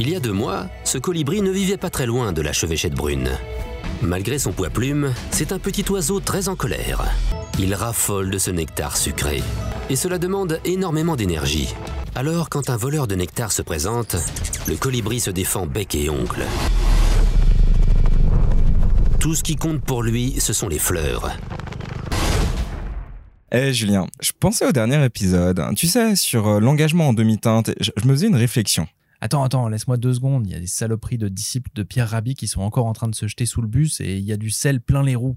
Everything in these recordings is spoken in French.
Il y a deux mois, ce colibri ne vivait pas très loin de la chevêchette brune. Malgré son poids plume, c'est un petit oiseau très en colère. Il raffole de ce nectar sucré. Et cela demande énormément d'énergie. Alors, quand un voleur de nectar se présente, le colibri se défend bec et ongle. Tout ce qui compte pour lui, ce sont les fleurs. Eh Julien, je pensais au dernier épisode, tu sais, sur euh, l'engagement en demi-teinte, je, je me faisais une réflexion. Attends, attends, laisse-moi deux secondes. Il y a des saloperies de disciples de Pierre Rabhi qui sont encore en train de se jeter sous le bus et il y a du sel plein les roues.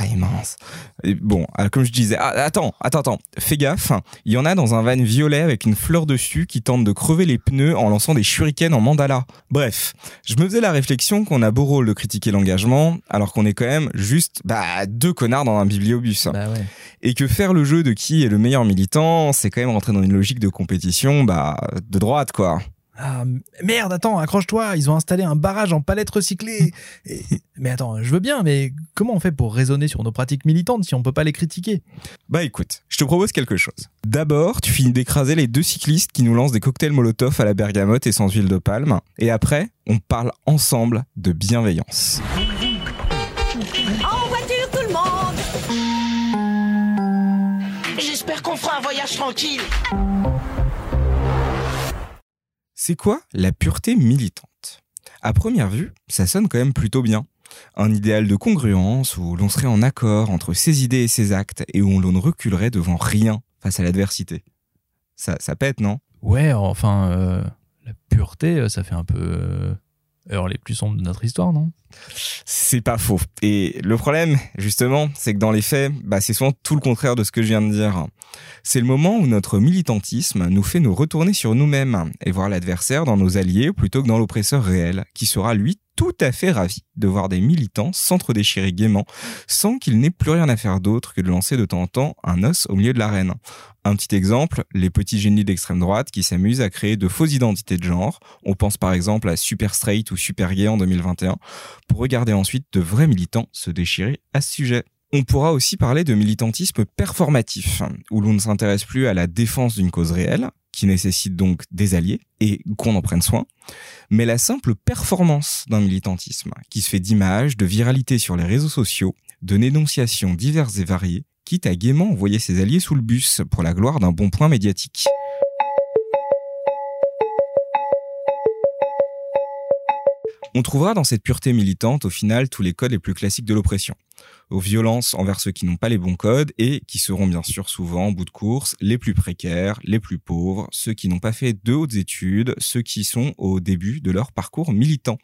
Ah, immense. Et bon, alors, comme je disais, ah, attends, attends, attends, fais gaffe. Il y en a dans un van violet avec une fleur dessus qui tente de crever les pneus en lançant des shurikens en mandala. Bref, je me faisais la réflexion qu'on a beau rôle de critiquer l'engagement, alors qu'on est quand même juste bah, deux connards dans un bibliobus. Bah ouais. Et que faire le jeu de qui est le meilleur militant, c'est quand même rentrer dans une logique de compétition bah, de droite, quoi. Ah merde, attends, accroche-toi, ils ont installé un barrage en palettes recyclées. Et- Mais attends, je veux bien, mais comment on fait pour raisonner sur nos pratiques militantes si on peut pas les critiquer? Bah écoute, je te propose quelque chose. D'abord, tu finis d'écraser les deux cyclistes qui nous lancent des cocktails Molotov à la bergamote et sans huile de palme. Et après, on parle ensemble de bienveillance. En voiture, tout le monde J'espère qu'on fera un voyage tranquille. C'est quoi la pureté militante? À première vue, ça sonne quand même plutôt bien. Un idéal de congruence où l'on serait en accord entre ses idées et ses actes et où l'on ne reculerait devant rien face à l'adversité. Ça, ça pète, non? Ouais, enfin, euh, la pureté, euh, ça fait un peu euh, heure les plus sombres de notre histoire, non? C'est pas faux. Et le problème, justement, c'est que dans les faits, bah, c'est souvent tout le contraire de ce que je viens de dire. C'est le moment où notre militantisme nous fait nous retourner sur nous-mêmes et voir l'adversaire dans nos alliés plutôt que dans l'oppresseur réel, qui sera lui tout à fait ravi de voir des militants s'entre-déchirer gaiement sans qu'il n'ait plus rien à faire d'autre que de lancer de temps en temps un os au milieu de l'arène. Un petit exemple, les petits génies d'extrême droite qui s'amusent à créer de fausses identités de genre. On pense par exemple à Super Straight ou Super Gay en 2021 pour regarder ensuite de vrais militants se déchirer à ce sujet. On pourra aussi parler de militantisme performatif, où l'on ne s'intéresse plus à la défense d'une cause réelle, qui nécessite donc des alliés et qu'on en prenne soin, mais la simple performance d'un militantisme, qui se fait d'images, de viralité sur les réseaux sociaux, de dénonciations diverses et variées, quitte à gaiement envoyer ses alliés sous le bus pour la gloire d'un bon point médiatique. On trouvera dans cette pureté militante au final tous les codes les plus classiques de l'oppression. Aux violences envers ceux qui n'ont pas les bons codes et qui seront bien sûr souvent, en bout de course, les plus précaires, les plus pauvres, ceux qui n'ont pas fait de hautes études, ceux qui sont au début de leur parcours militant.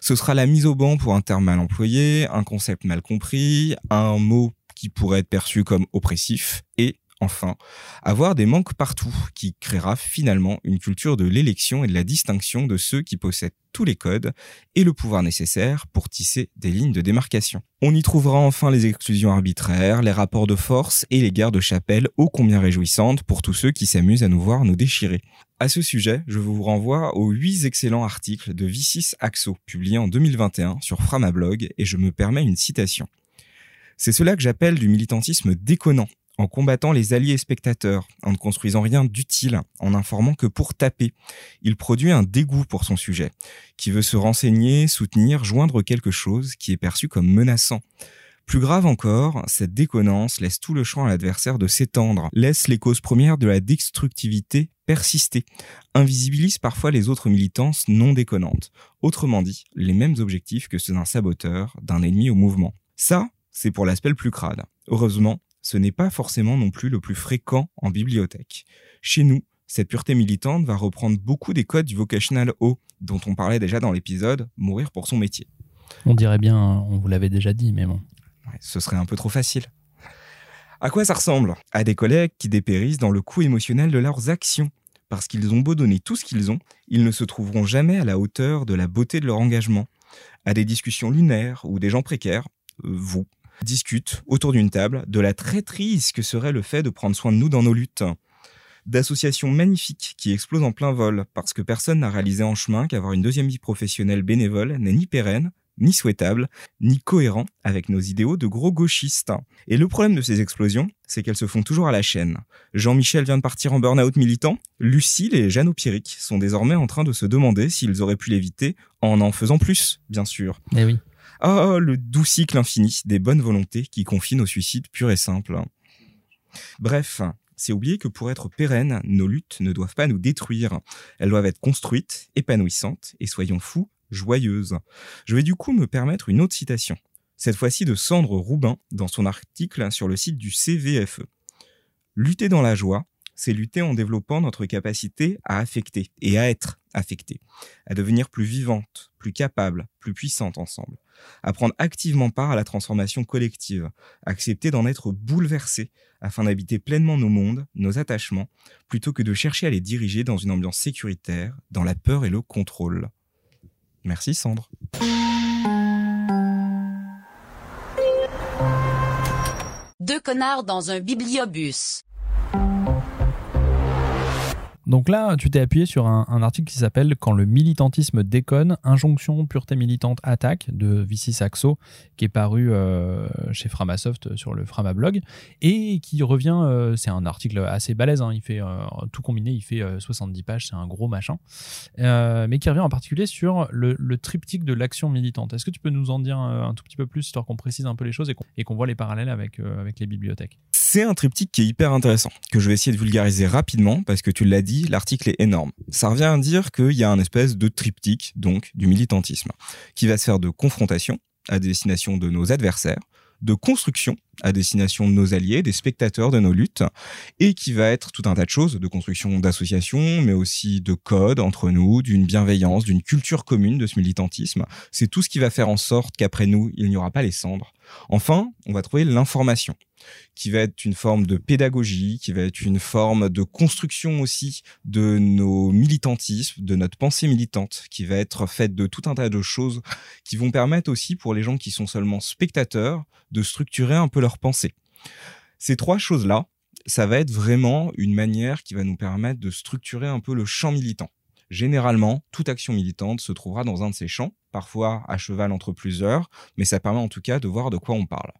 Ce sera la mise au banc pour un terme mal employé, un concept mal compris, un mot qui pourrait être perçu comme oppressif et enfin, avoir des manques partout, qui créera finalement une culture de l'élection et de la distinction de ceux qui possèdent tous les codes et le pouvoir nécessaire pour tisser des lignes de démarcation. On y trouvera enfin les exclusions arbitraires, les rapports de force et les guerres de chapelle ô combien réjouissantes pour tous ceux qui s'amusent à nous voir nous déchirer. À ce sujet, je vous renvoie aux huit excellents articles de Vicis Axo, publiés en 2021 sur Framablog, et je me permets une citation. C'est cela que j'appelle du militantisme déconnant, en combattant les alliés spectateurs, en ne construisant rien d'utile, en informant que pour taper. Il produit un dégoût pour son sujet, qui veut se renseigner, soutenir, joindre quelque chose qui est perçu comme menaçant. Plus grave encore, cette déconnance laisse tout le champ à l'adversaire de s'étendre, laisse les causes premières de la destructivité persister, invisibilise parfois les autres militances non déconnantes. Autrement dit, les mêmes objectifs que ceux d'un saboteur, d'un ennemi au mouvement. Ça, c'est pour l'aspect le plus crade. Heureusement, ce n'est pas forcément non plus le plus fréquent en bibliothèque. Chez nous, cette pureté militante va reprendre beaucoup des codes du vocational haut, dont on parlait déjà dans l'épisode Mourir pour son métier. On dirait bien, on vous l'avait déjà dit, mais bon. Ouais, ce serait un peu trop facile. À quoi ça ressemble? À des collègues qui dépérissent dans le coût émotionnel de leurs actions. Parce qu'ils ont beau donner tout ce qu'ils ont, ils ne se trouveront jamais à la hauteur de la beauté de leur engagement. À des discussions lunaires où des gens précaires, euh, vous, discutent autour d'une table de la traîtrise que serait le fait de prendre soin de nous dans nos luttes. D'associations magnifiques qui explosent en plein vol parce que personne n'a réalisé en chemin qu'avoir une deuxième vie professionnelle bénévole n'est ni pérenne, ni souhaitable, ni cohérent avec nos idéaux de gros gauchistes. Et le problème de ces explosions, c'est qu'elles se font toujours à la chaîne. Jean-Michel vient de partir en burn-out militant, Lucille et Jeanne Pierrick sont désormais en train de se demander s'ils auraient pu l'éviter en en faisant plus, bien sûr. Eh oui. Oh, le doux cycle infini des bonnes volontés qui confinent au suicide pur et simple. Bref, c'est oublier que pour être pérennes, nos luttes ne doivent pas nous détruire. Elles doivent être construites, épanouissantes et soyons fous, joyeuses. Je vais du coup me permettre une autre citation. Cette fois-ci de Sandre Roubin dans son article sur le site du CVFE. Lutter dans la joie, c'est lutter en développant notre capacité à affecter et à être affecté, à devenir plus vivante, plus capable, plus puissante ensemble, à prendre activement part à la transformation collective, accepter d'en être bouleversé afin d'habiter pleinement nos mondes, nos attachements, plutôt que de chercher à les diriger dans une ambiance sécuritaire, dans la peur et le contrôle. Merci Sandre. Deux connards dans un bibliobus. Donc là, tu t'es appuyé sur un, article qui s'appelle Quand le militantisme déconne, injonction, pureté militante, attaque de Vici Saxo, qui est paru euh, chez Framasoft sur le Framablog et qui revient. euh, c'est un article assez balèze, hein, il fait euh, tout combiné, il fait euh, 70 pages, c'est un gros machin, euh, mais qui revient en particulier sur le, triptyque de l'action militante. Est-ce que tu peux nous en dire euh, un tout petit peu plus, histoire qu'on précise un peu les choses et qu'on voit les parallèles avec, euh, avec les bibliothèques? C'est un triptyque qui est hyper intéressant, que je vais essayer de vulgariser rapidement, parce que tu l'as dit, l'article est énorme. Ça revient à dire qu'il y a un espèce de triptyque, donc, du militantisme, qui va se faire de confrontation à destination de nos adversaires, de construction à destination de nos alliés, des spectateurs de nos luttes, et qui va être tout un tas de choses, de construction d'associations, mais aussi de codes entre nous, d'une bienveillance, d'une culture commune de ce militantisme. C'est tout ce qui va faire en sorte qu'après nous, il n'y aura pas les cendres. Enfin, on va trouver l'information qui va être une forme de pédagogie, qui va être une forme de construction aussi de nos militantismes, de notre pensée militante, qui va être faite de tout un tas de choses qui vont permettre aussi pour les gens qui sont seulement spectateurs de structurer un peu leur pensée. Ces trois choses-là, ça va être vraiment une manière qui va nous permettre de structurer un peu le champ militant. Généralement, toute action militante se trouvera dans un de ces champs, parfois à cheval entre plusieurs, mais ça permet en tout cas de voir de quoi on parle.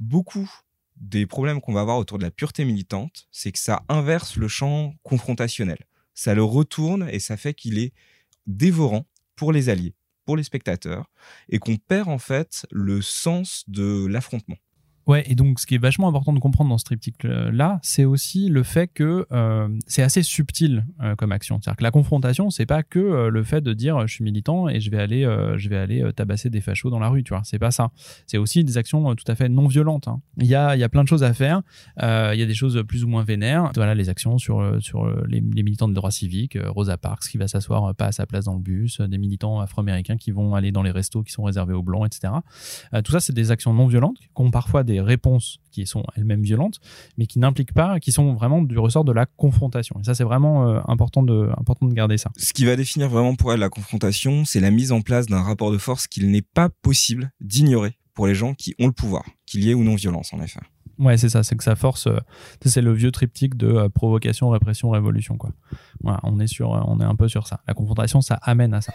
Beaucoup des problèmes qu'on va avoir autour de la pureté militante, c'est que ça inverse le champ confrontationnel. Ça le retourne et ça fait qu'il est dévorant pour les alliés, pour les spectateurs, et qu'on perd en fait le sens de l'affrontement. Ouais, et donc ce qui est vachement important de comprendre dans ce triptyque-là, c'est aussi le fait que euh, c'est assez subtil euh, comme action. C'est-à-dire que la confrontation, c'est pas que euh, le fait de dire je suis militant et je vais aller, je vais aller tabasser des fachos dans la rue, tu vois. C'est pas ça. C'est aussi des actions tout à fait non violentes. hein. Il y a, y a plein de choses à faire. Il y a des choses plus ou moins vénères. Voilà, les actions sur sur les, les militants de droits civiques, Rosa Parks qui va s'asseoir pas à sa place dans le bus, des militants afro-américains qui vont aller dans les restos qui sont réservés aux blancs, etc. Tout ça, c'est des actions non violentes qui ont parfois des réponses qui sont elles-mêmes violentes, mais qui n'impliquent pas, qui sont vraiment du ressort de la confrontation. Et ça, c'est vraiment euh, important de important de garder ça. Ce qui va définir vraiment pour elle la confrontation, c'est la mise en place d'un rapport de force qu'il n'est pas possible d'ignorer pour les gens qui ont le pouvoir, qu'il y ait ou non violence en effet. Ouais, c'est ça, c'est que ça force. euh, c'est le vieux triptyque de euh, provocation, répression, révolution, quoi. Voilà, on est sur, euh, on est un peu sur ça. La confrontation, ça amène à ça.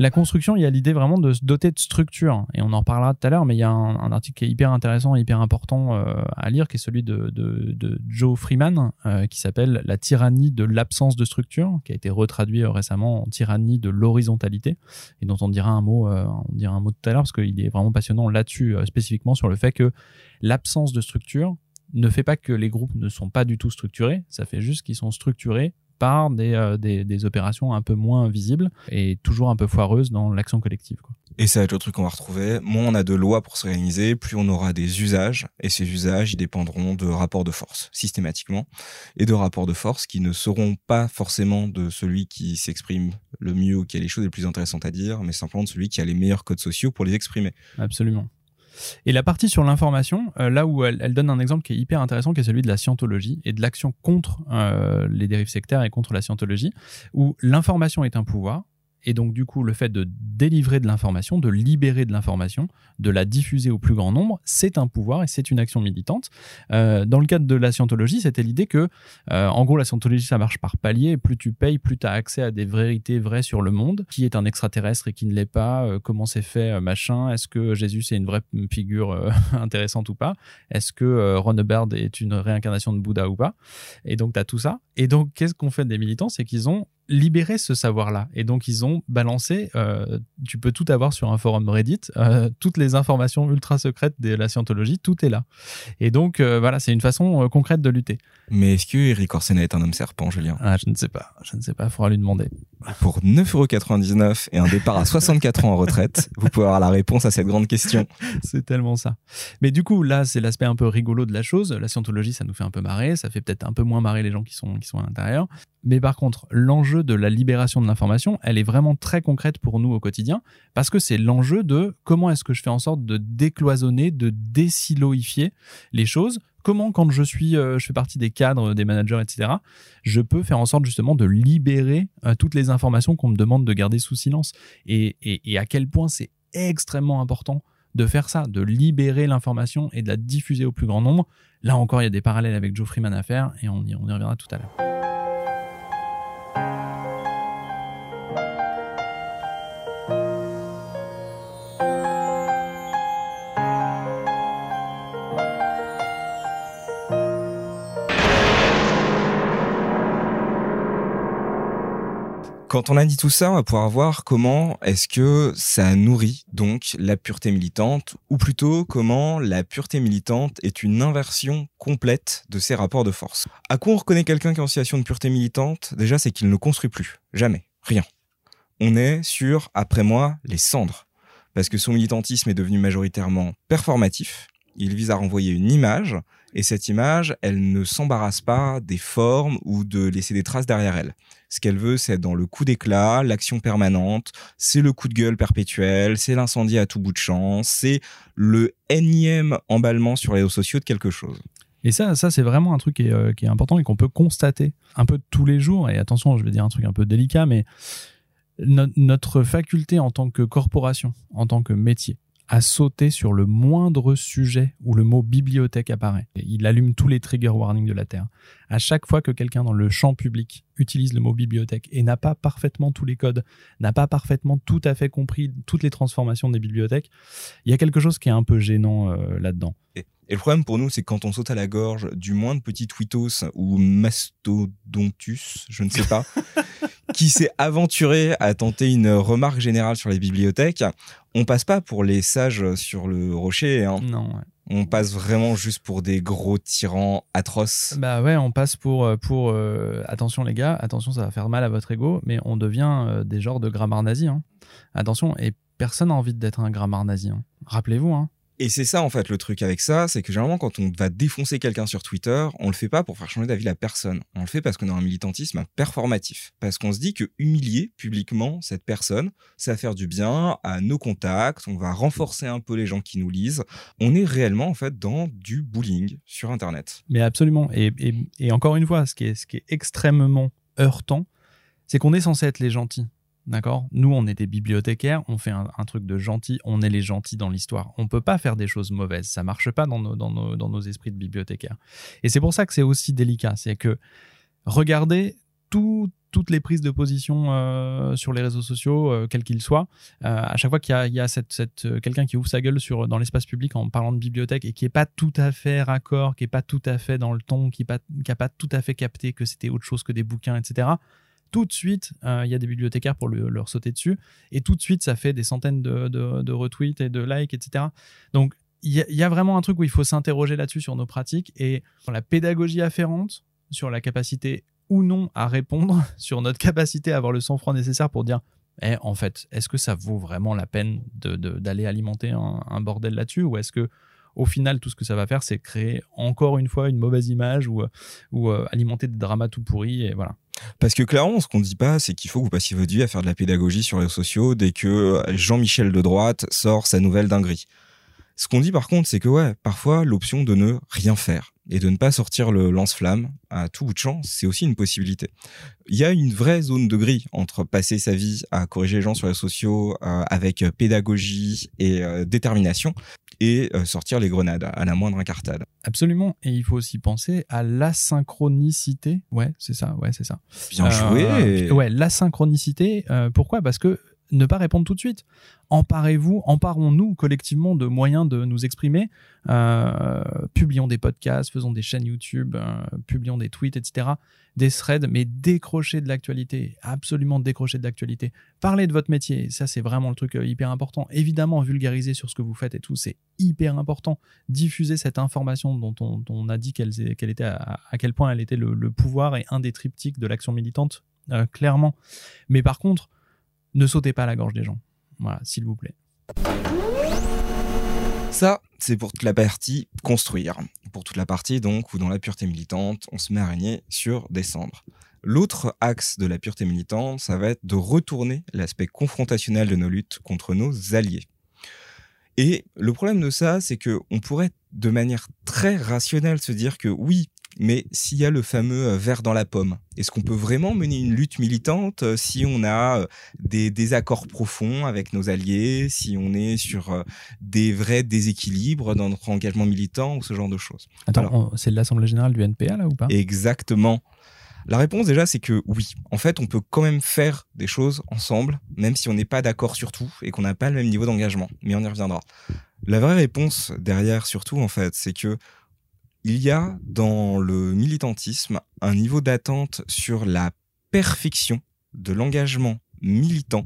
La construction, il y a l'idée vraiment de se doter de structure. Et on en reparlera tout à l'heure, mais il y a un, article qui est hyper intéressant et hyper important euh, à lire, qui est celui de, Joe Freeman, euh, qui s'appelle La tyrannie de l'absence de structure, qui a été retraduit euh, récemment en tyrannie de l'horizontalité, et dont on dira un mot, on dira un mot tout à l'heure, parce qu'il est vraiment passionnant là-dessus, spécifiquement sur le fait que l'absence de structure ne fait pas que les groupes ne sont pas du tout structurés, ça fait juste qu'ils sont structurés par des, euh, des, des opérations un peu moins visibles et toujours un peu foireuses dans l'action collective. Quoi. Et ça va être le truc qu'on va retrouver. Moins on a de lois pour s'organiser, plus on aura des usages. Et ces usages, ils dépendront de rapports de force, systématiquement. Et de rapports de force qui ne seront pas forcément de celui qui s'exprime le mieux ou qui a les choses les plus intéressantes à dire, mais simplement de celui qui a les meilleurs codes sociaux pour les exprimer. Absolument. Et la partie sur l'information, euh, là où elle, donne un exemple qui est hyper intéressant, qui est celui de la scientologie et de l'action contre euh, les dérives sectaires et contre la scientologie, où l'information est un pouvoir Et donc, du coup, le fait de délivrer de l'information, de libérer de l'information, de la diffuser au plus grand nombre, c'est un pouvoir et c'est une action militante. Euh, dans le cadre de la scientologie, c'était l'idée que, euh, en gros, la scientologie, ça marche par palier. Plus tu payes, plus tu as accès à des vérités vraies sur le monde. Qui est un extraterrestre et qui ne l'est pas euh, Comment c'est fait, machin Est-ce que Jésus, c'est une vraie figure intéressante ou pas? Est-ce que Ron Hubbard est une réincarnation de Bouddha ou pas? Et donc, tu as tout ça. Et donc, qu'est-ce qu'on fait des militants? C'est qu'ils ont libéré ce savoir-là. Et donc, ils ont balancé, euh, tu peux tout avoir sur un forum Reddit, euh, toutes les informations ultra secrètes de la scientologie, tout est là. Et donc, euh, voilà, c'est une façon concrète de lutter. Mais est-ce que Eric Orsena est un homme serpent, Julien? Ah, je ne sais pas, je ne sais pas, il faudra lui demander. Pour 9,99€ et un départ à 64 ans en retraite, vous pouvez avoir la réponse à cette grande question. c'est tellement ça. Mais du coup, là, c'est l'aspect un peu rigolo de la chose. La scientologie, ça nous fait un peu marrer, ça fait peut-être un peu moins marrer les gens qui sont, qui sont à l'intérieur. Mais par contre, l'enjeu de la libération de l'information, elle est vraiment très concrète pour nous au quotidien, parce que c'est l'enjeu de comment est-ce que je fais en sorte de décloisonner, de désiloifier les choses. Comment, quand je suis, euh, je fais partie des cadres, des managers, etc., je peux faire en sorte justement de libérer euh, toutes les informations qu'on me demande de garder sous silence. Et, et, à quel point c'est extrêmement important de faire ça, de libérer l'information et de la diffuser au plus grand nombre. Là encore, il y a des parallèles avec Joe Freeman à faire et on y, on y reviendra tout à l'heure. Quand on a dit tout ça, on va pouvoir voir comment est-ce que ça nourrit donc la pureté militante, ou plutôt comment la pureté militante est une inversion complète de ces rapports de force. À quoi on reconnaît quelqu'un qui est en situation de pureté militante? Déjà, c'est qu'il ne construit plus. Jamais. Rien. On est sur, après moi, les cendres. Parce que son militantisme est devenu majoritairement performatif. Il vise à renvoyer une image, et cette image, elle ne s'embarrasse pas des formes ou de laisser des traces derrière elle. Ce qu'elle veut, c'est dans le coup d'éclat, l'action permanente, c'est le coup de gueule perpétuel, c'est l'incendie à tout bout de champ, c'est le énième emballement sur les réseaux sociaux de quelque chose. Et ça, ça c'est vraiment un truc qui est, euh, important et qu'on peut constater un peu tous les jours. Et attention, je vais dire un truc un peu délicat, mais no- notre faculté en tant que corporation, en tant que métier, à sauter sur le moindre sujet où le mot bibliothèque apparaît. Il allume tous les trigger warnings de la Terre. À chaque fois que quelqu'un dans le champ public utilise le mot bibliothèque et n'a pas parfaitement tous les codes, n'a pas parfaitement tout à fait compris toutes les transformations des bibliothèques, il y a quelque chose qui est un peu gênant euh, là-dedans. Et le problème pour nous, c'est que quand on saute à la gorge du moindre petit tweetos ou mastodontus, je ne sais pas, qui s'est aventuré à tenter une remarque générale sur les bibliothèques, on passe pas pour les sages sur le rocher, hein. Non, ouais. on passe vraiment juste pour des gros tyrans atroces. Bah ouais, on passe pour euh, pour euh, attention les gars, attention ça va faire mal à votre ego, mais on devient euh, des genres de grammaire nazi. Hein. Attention, et personne n'a envie d'être un grammaire nazi. hein. Rappelez-vous. Hein. Et c'est ça en fait le truc avec ça, c'est que généralement quand on va défoncer quelqu'un sur Twitter, on le fait pas pour faire changer d'avis la personne. On le fait parce qu'on a un militantisme performatif, parce qu'on se dit que humilier publiquement cette personne, ça va faire du bien à nos contacts, on va renforcer un peu les gens qui nous lisent. On est réellement en fait dans du bullying sur internet. Mais absolument. Et, encore une fois, ce qui est, ce qui est extrêmement heurtant, c'est qu'on est censé être les gentils. D'accord? Nous, on est des bibliothécaires, on fait un, truc de gentil, on est les gentils dans l'histoire. On peut pas faire des choses mauvaises, ça marche pas dans nos, dans nos, dans nos esprits de bibliothécaires. Et c'est pour ça que c'est aussi délicat, c'est que regardez tout, toutes les prises de position euh, sur les réseaux sociaux, euh, quels qu'ils soient, euh, à chaque fois qu'il y a, quelqu'un qui ouvre sa gueule sur, dans l'espace public en parlant de bibliothèque et qui est pas tout à fait raccord, qui est pas tout à fait dans le ton, qui n'a pas tout à fait capté que c'était autre chose que des bouquins, etc., tout de suite, il y a des bibliothécaires pour le, leur sauter dessus, et tout de suite, ça fait des centaines de, retweets et de likes, etc. Donc, il y, a vraiment un truc où il faut s'interroger là-dessus sur nos pratiques et sur la pédagogie afférente, sur la capacité ou non à répondre, sur notre capacité à avoir le sang-froid nécessaire pour dire eh, en fait, est-ce que ça vaut vraiment la peine d'aller alimenter un, bordel là-dessus? Ou est-ce que au final, tout ce que ça va faire, c'est créer encore une fois une mauvaise image ou, ou euh, alimenter des dramas tout pourris et voilà. Parce que clairement, ce qu'on dit pas, c'est qu'il faut que vous passiez votre vie à faire de la pédagogie sur les réseaux sociaux dès que Jean-Michel de droite sort sa nouvelle dinguerie. Ce qu'on dit par contre, c'est que ouais, parfois l'option de ne rien faire et de ne pas sortir le lance-flamme à tout bout de champ, c'est aussi une possibilité. Il y a une vraie zone de gris entre passer sa vie à corriger les gens sur les sociaux euh, avec pédagogie et euh, détermination et euh, sortir les grenades à la moindre incartade. Absolument. Et il faut aussi penser à l'asynchronicité. Ouais, c'est ça. Ouais, c'est ça. Bien joué. Ouais, l'asynchronicité. Pourquoi? Parce que ne pas répondre tout de suite. Emparez-vous, emparons-nous collectivement de moyens de nous exprimer. Euh, publions des podcasts, faisons des chaînes YouTube, euh, publions des tweets, etc. Des threads, mais décrochez de l'actualité, absolument décrochez de l'actualité. Parlez de votre métier, ça c'est vraiment le truc euh, hyper important. Évidemment, vulgariser sur ce que vous faites et tout, c'est hyper important. Diffuser cette information dont on, a dit qu'elle était à, à quel point elle était le, pouvoir et un des triptyques de l'action militante, clairement. Mais par contre, ne sautez pas à la gorge des gens. Voilà, s'il vous plaît. Ça, c'est pour toute la partie construire. Pour toute la partie, donc, où dans la pureté militante, on se met à régner sur décembre. L'autre axe de la pureté militante, ça va être de retourner l'aspect confrontationnel de nos luttes contre nos alliés. Et le problème de ça, c'est que on pourrait de manière très rationnelle se dire que oui, mais s'il y a le fameux euh, verre dans la pomme, est-ce qu'on peut vraiment mener une lutte militante euh, si on a euh, des désaccords profonds avec nos alliés, si on est sur des vrais déséquilibres dans notre engagement militant ou ce genre de choses? Attends, c'est l'Assemblée Générale du NPA là ou pas? Exactement. La réponse déjà, c'est que oui. En fait, on peut quand même faire des choses ensemble, même si on n'est pas d'accord sur tout et qu'on n'a pas le même niveau d'engagement. Mais on y reviendra. La vraie réponse derrière, surtout, en fait, c'est que il y a dans le militantisme un niveau d'attente sur la perfection de l'engagement militant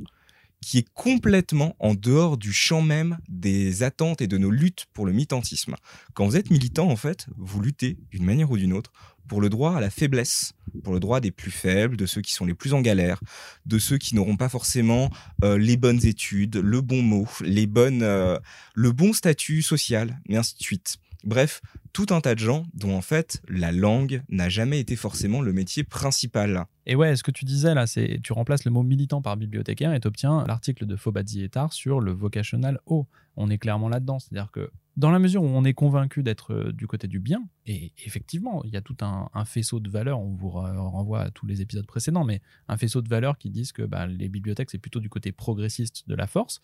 qui est complètement en dehors du champ même des attentes et de nos luttes pour le militantisme. Quand vous êtes militant, en fait, vous luttez d'une manière ou d'une autre pour le droit à la faiblesse, pour le droit des plus faibles, de ceux qui sont les plus en galère, de ceux qui n'auront pas forcément euh, les bonnes études, le bon mot, les bonnes, euh, le bon statut social, et ainsi de suite. Bref, tout un tas de gens dont en fait la langue n'a jamais été forcément le métier principal. Et ouais, ce que tu disais là, c'est tu remplaces le mot militant par bibliothécaire et obtiens l'article de Fobadzi et Tar sur le vocational haut. On est clairement là-dedans. C'est-à-dire que dans la mesure où on est convaincu d'être euh, du côté du bien, et effectivement, il y a tout un, faisceau de valeurs, on vous re- renvoie à tous les épisodes précédents, mais un faisceau de valeurs qui disent que bah, les bibliothèques, c'est plutôt du côté progressiste de la force,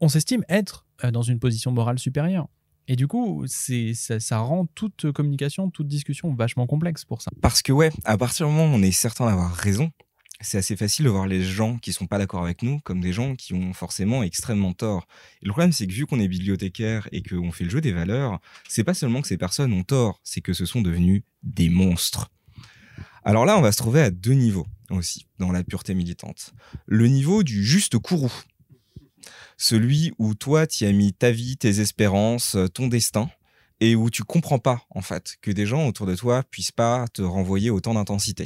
on s'estime être euh, dans une position morale supérieure. Et du coup, c'est ça, ça rend toute communication, toute discussion vachement complexe pour ça. Parce que ouais, à partir du moment où on est certain d'avoir raison, c'est assez facile de voir les gens qui sont pas d'accord avec nous comme des gens qui ont forcément extrêmement tort. Et le problème, c'est que vu qu'on est bibliothécaire et qu'on fait le jeu des valeurs, c'est pas seulement que ces personnes ont tort, c'est que ce sont devenus des monstres. Alors là, on va se trouver à deux niveaux aussi dans la pureté militante. Le niveau du juste courroux. Celui où toi, tu as mis ta vie, tes espérances, euh, ton destin, et où tu comprends pas, en fait, que des gens autour de toi puissent pas te renvoyer autant d'intensité.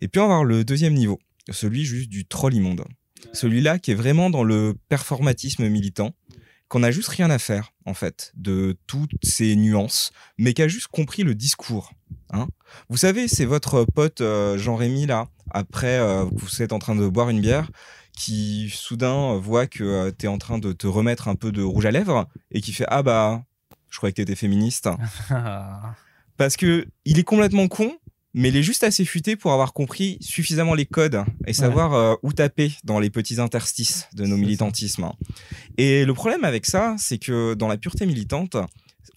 Et puis on va avoir le deuxième niveau, celui juste du troll immonde. Celui-là qui est vraiment dans le performatisme militant, qu'on a juste rien à faire, en fait, de toutes ces nuances, mais qui a juste compris le discours. Hein vous savez, c'est votre pote euh, Jean-Rémy, là, après euh, vous êtes en train de boire une bière, qui soudain euh, voit que tu es en train de te remettre un peu de rouge à lèvres, et qui fait Ah bah, je croyais que t'étais féministe. Parce que il est complètement con, mais il est juste assez futé pour avoir compris suffisamment les codes et savoir euh, où taper dans les petits interstices de nos militantismes. Et le problème avec ça, c'est que dans la pureté militante,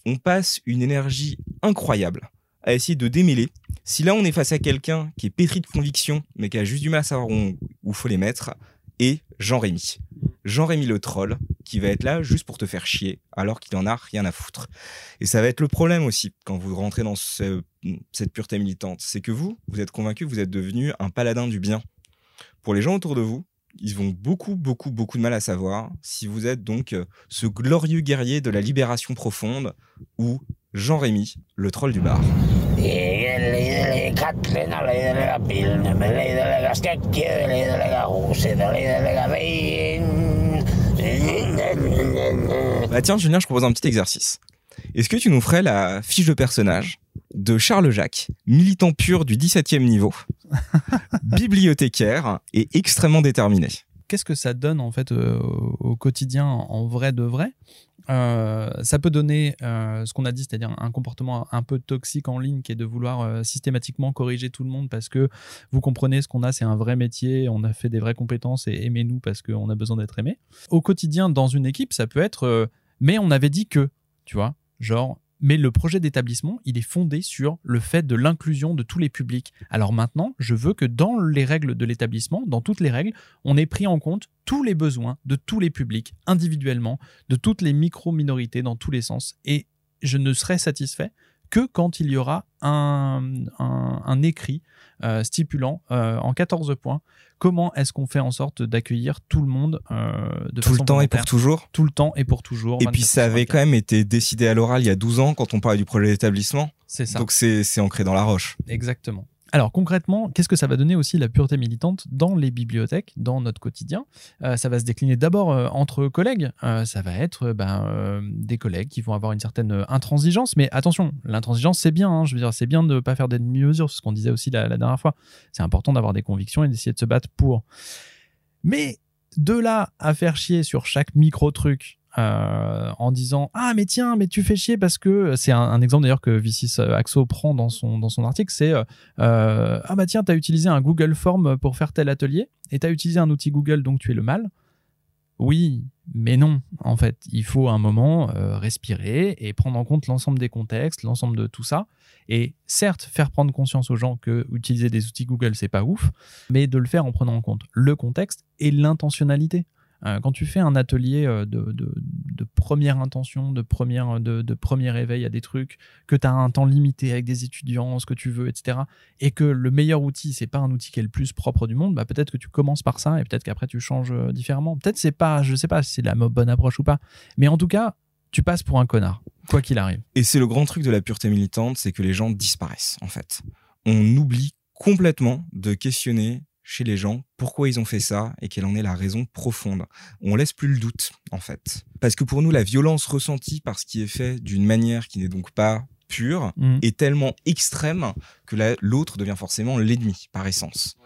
on passe une énergie incroyable à essayer de démêler. Si là on est face à quelqu'un qui est pétri de conviction, mais qui a juste du mal à savoir où, où faut les mettre, et Jean-Rémy. Jean-Rémy le troll, qui va être là juste pour te faire chier, alors qu'il en a rien à foutre. Et ça va être le problème aussi quand vous rentrez dans ce- cette pureté militante. C'est que vous, vous êtes convaincu vous êtes devenu un paladin du bien. Pour les gens autour de vous, ils vont beaucoup, beaucoup, beaucoup de mal à savoir si vous êtes donc euh, ce glorieux guerrier de la libération profonde ou Jean-Rémy, le troll du bar. Bah tiens, Julien, je propose un petit exercice. Est-ce que tu nous ferais la fiche de personnage de Charles Jacques, militant pur du 17e niveau, bibliothécaire et extrêmement déterminé. Qu'est-ce que ça donne en fait euh, au quotidien en vrai de vrai? Euh, ça peut donner euh, ce qu'on a dit, c'est-à-dire un comportement un peu toxique en ligne qui est de vouloir euh, systématiquement corriger tout le monde parce que vous comprenez ce qu'on a, c'est un vrai métier, on a fait des vraies compétences et aimez-nous parce qu'on a besoin d'être aimé. Au quotidien, dans une équipe, ça peut être mais on avait dit que, tu vois, genre mais le projet d'établissement, il est fondé sur le fait de l'inclusion de tous les publics. Alors maintenant, je veux que dans les règles de l'établissement, dans toutes les règles, on ait pris en compte tous les besoins de tous les publics, individuellement, de toutes les micro-minorités dans tous les sens. Et je ne serai satisfait que quand il y aura un, un- un écrit euh, stipulant euh, en 14 points comment est-ce qu'on fait en sorte d'accueillir tout le monde euh, de Tout façon le temps et pour toujours. Tout le temps et pour toujours. Et puis 24 ça avait quand même été décidé à l'oral il y a 12 ans quand on parlait du projet d'établissement. C'est ça. Donc c'est c'est ancré dans la roche. Exactement. Alors concrètement, qu'est-ce que ça va donner aussi la pureté militante dans les bibliothèques, dans notre quotidien? Euh, Ça va se décliner d'abord euh, entre collègues. Euh, ça va être ben, des collègues qui vont avoir une certaine intransigeance. Mais attention, l'intransigeance c'est bien. hein. je veux dire, c'est bien de ne pas faire des demi-mesures. C'est ce qu'on disait aussi la, la dernière fois. C'est important d'avoir des convictions et d'essayer de se battre pour. Mais de là à faire chier sur chaque micro truc. Euh, en disant ah mais tiens mais tu fais chier parce que c'est un, exemple d'ailleurs que Vicis euh, Axo prend dans son dans son article c'est euh, ah bah tiens, t'as utilisé un Google Form pour faire tel atelier et t'as utilisé un outil Google donc tu es le mal. Oui, mais non. En fait, il faut un moment respirer et prendre en compte l'ensemble des contextes, l'ensemble de tout ça. Et certes, faire prendre conscience aux gens que utiliser des outils Google c'est pas ouf, mais de le faire en prenant en compte le contexte et l'intentionnalité. Euh, quand tu fais un atelier euh, de, première intention, de, première, de, premier éveil à des trucs, que tu as un temps limité avec des étudiants, ce que tu veux, etc. Et que le meilleur outil, c'est pas un outil qui est le plus propre du monde, bah peut-être que tu commences par ça et peut-être qu'après tu changes euh, différemment. Peut-être c'est pas, je sais pas si c'est la bonne approche ou pas. Mais en tout cas, tu passes pour un connard, quoi qu'il arrive. Et c'est le grand truc de la pureté militante, c'est que les gens disparaissent en fait. On oublie complètement de questionner chez les gens pourquoi ils ont fait ça et quelle en est la raison profonde. On laisse plus le doute en fait. Parce que pour nous, la violence ressentie par ce qui est fait d'une manière qui n'est donc pas pure Mm. est tellement extrême que la- l'autre devient forcément l'ennemi par essence.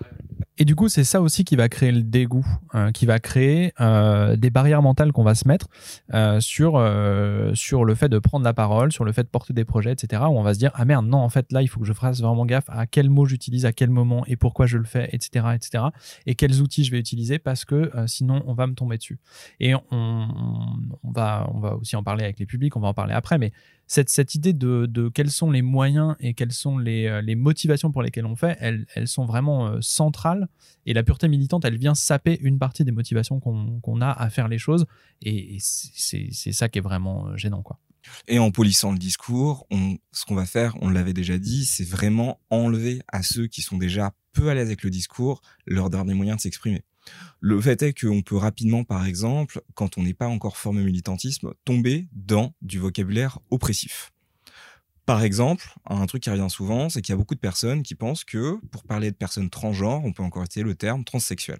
Et du coup, c'est ça aussi qui va créer le dégoût, euh, qui va créer euh, des barrières mentales qu'on va se mettre euh, sur, euh, sur le fait de prendre la parole, sur le fait de porter des projets, etc. Où on va se dire, ah merde, non, en fait, là, il faut que je fasse vraiment gaffe à quel mot j'utilise, à quel moment et pourquoi je le fais, etc. etc. et quels outils je vais utiliser parce que sinon, on va me tomber dessus. Et on, on, va, on va aussi en parler avec les publics, on va en parler après, mais cette, cette idée de, de quels sont les moyens et quelles sont les, les motivations pour lesquelles on fait, elles, elles sont vraiment euh, Et la pureté militante, elle vient saper une partie des motivations qu'on a à faire les choses. Et, c'est ça qui est vraiment euh, gênant. quoi. Et en polissant le discours, ce qu'on va faire, on l'avait déjà dit, c'est vraiment enlever à ceux qui sont déjà peu à l'aise avec le discours leur dernier moyen de s'exprimer. Le fait est qu'on peut rapidement, par exemple, quand on n'est pas encore formé militantisme, tomber dans du vocabulaire oppressif. Par exemple, un truc qui revient souvent, c'est qu'il y a beaucoup de personnes qui pensent que pour parler de personnes transgenres, on peut encore utiliser le terme transsexuel.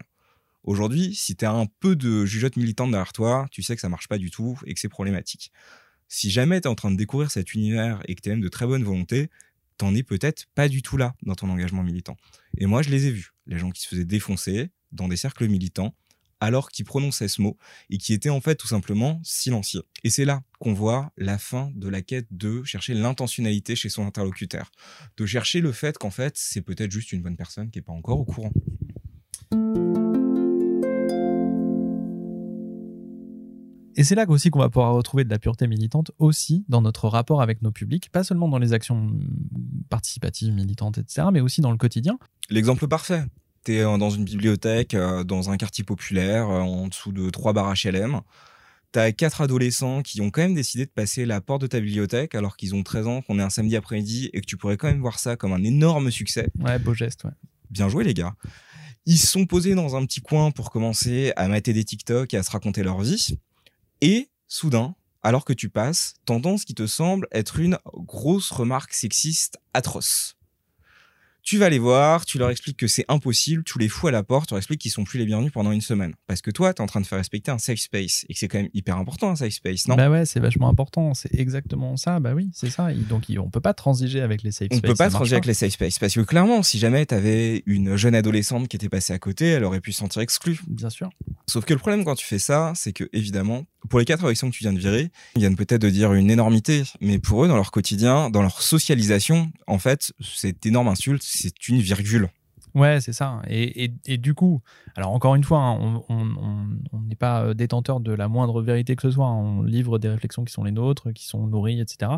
Aujourd'hui, si tu as un peu de jugeote militante derrière toi, tu sais que ça marche pas du tout et que c'est problématique. Si jamais tu es en train de découvrir cet univers et que tu es même de très bonne volonté, t'en es peut-être pas du tout là dans ton engagement militant. Et moi, je les ai vus, les gens qui se faisaient défoncer dans des cercles militants alors qu'ils prononçaient ce mot et qui étaient en fait tout simplement silencieux. Et c'est là qu'on voit la fin de la quête de chercher l'intentionnalité chez son interlocuteur, de chercher le fait qu'en fait c'est peut-être juste une bonne personne qui est pas encore au courant. Et c'est là aussi qu'on va pouvoir retrouver de la pureté militante aussi dans notre rapport avec nos publics, pas seulement dans les actions participatives, militantes, etc., mais aussi dans le quotidien. L'exemple parfait. Es dans une bibliothèque, euh, dans un quartier populaire, euh, en dessous de trois barres HLM. T'as quatre adolescents qui ont quand même décidé de passer la porte de ta bibliothèque alors qu'ils ont 13 ans, qu'on est un samedi après-midi et que tu pourrais quand même voir ça comme un énorme succès. Ouais, beau geste, ouais. Bien joué les gars. Ils se sont posés dans un petit coin pour commencer à mater des TikTok et à se raconter leur vie. Et soudain, alors que tu passes, t'entends ce qui te semble être une grosse remarque sexiste atroce. Tu vas les voir, tu leur expliques que c'est impossible, tu les fous à la porte, tu leur expliques qu'ils sont plus les bienvenus pendant une semaine. Parce que toi, t'es en train de faire respecter un safe space et que c'est quand même hyper important un safe space, non? Bah ouais, c'est vachement important. C'est exactement ça. Bah oui, c'est ça. Et donc, on peut pas transiger avec les safe On spaces. peut pas transiger avec les safe spaces parce que clairement, si jamais t'avais une jeune adolescente qui était passée à côté, elle aurait pu se sentir exclue. Bien sûr. Sauf que le problème quand tu fais ça, c'est que évidemment, pour les quatre réactions que tu viens de virer, ils viennent peut-être de dire une énormité, mais pour eux, dans leur quotidien, dans leur socialisation, en fait, cette énorme insulte, c'est une virgule. Ouais, c'est ça. Et, et, et, du coup, alors encore une fois, hein, on n'est pas euh, détenteur de la moindre vérité que ce soit. On livre des réflexions qui sont les nôtres, qui sont nourries, etc.